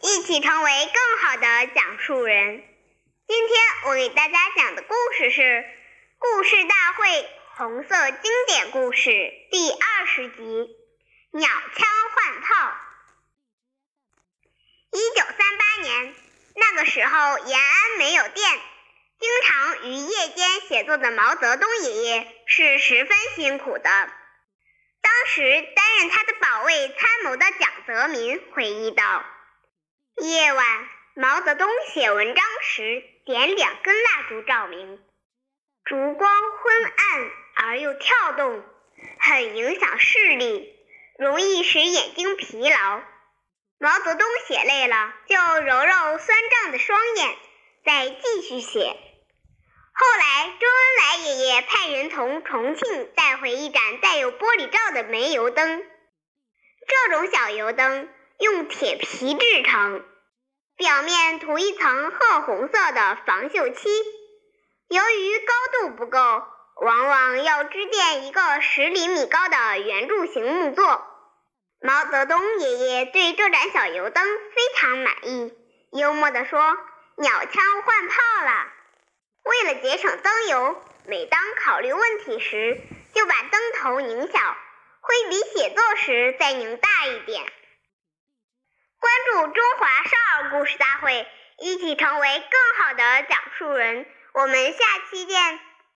一起成为更好的讲述人。今天我给大家讲的故事是《故事大会红色经典故事》第二十集《鸟枪换炮》。一九三八年，那个时候延安没有电，经常于夜间写作的毛泽东爷爷是十分辛苦的。当时担任他的保卫参谋的蒋泽民回忆道。夜晚，毛泽东写文章时点两根蜡烛照明，烛光昏暗而又跳动，很影响视力，容易使眼睛疲劳。毛泽东写累了，就揉揉酸胀的双眼，再继续写。后来，周恩来爷爷派人从重庆带回一盏带有玻璃罩的煤油灯，这种小油灯。用铁皮制成，表面涂一层褐红色的防锈漆。由于高度不够，往往要支垫一个十厘米高的圆柱形木座。毛泽东爷爷对这盏小油灯非常满意，幽默地说：“鸟枪换炮了。”为了节省灯油，每当考虑问题时，就把灯头拧小，会比写作时再拧大一点。关注中华故事大会，一起成为更好的讲述人。我们下期见。